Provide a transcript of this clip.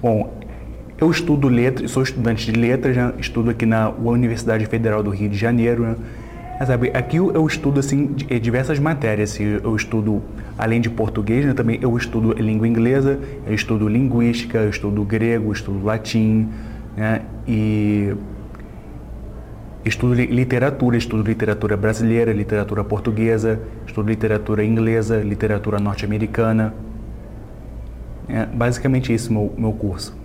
Bom, eu estudo letras, sou estudante de letras, né? estudo aqui na Universidade Federal do Rio de Janeiro. Né? sabe, aqui eu estudo assim eh, diversas matérias. Assim, eu estudo além de português, né? também eu estudo língua inglesa, eu estudo linguística, eu estudo grego, eu estudo latim, né? e estudo literatura, estudo literatura brasileira, literatura portuguesa, estudo literatura inglesa, literatura norte-americana. É basicamente isso meu meu curso.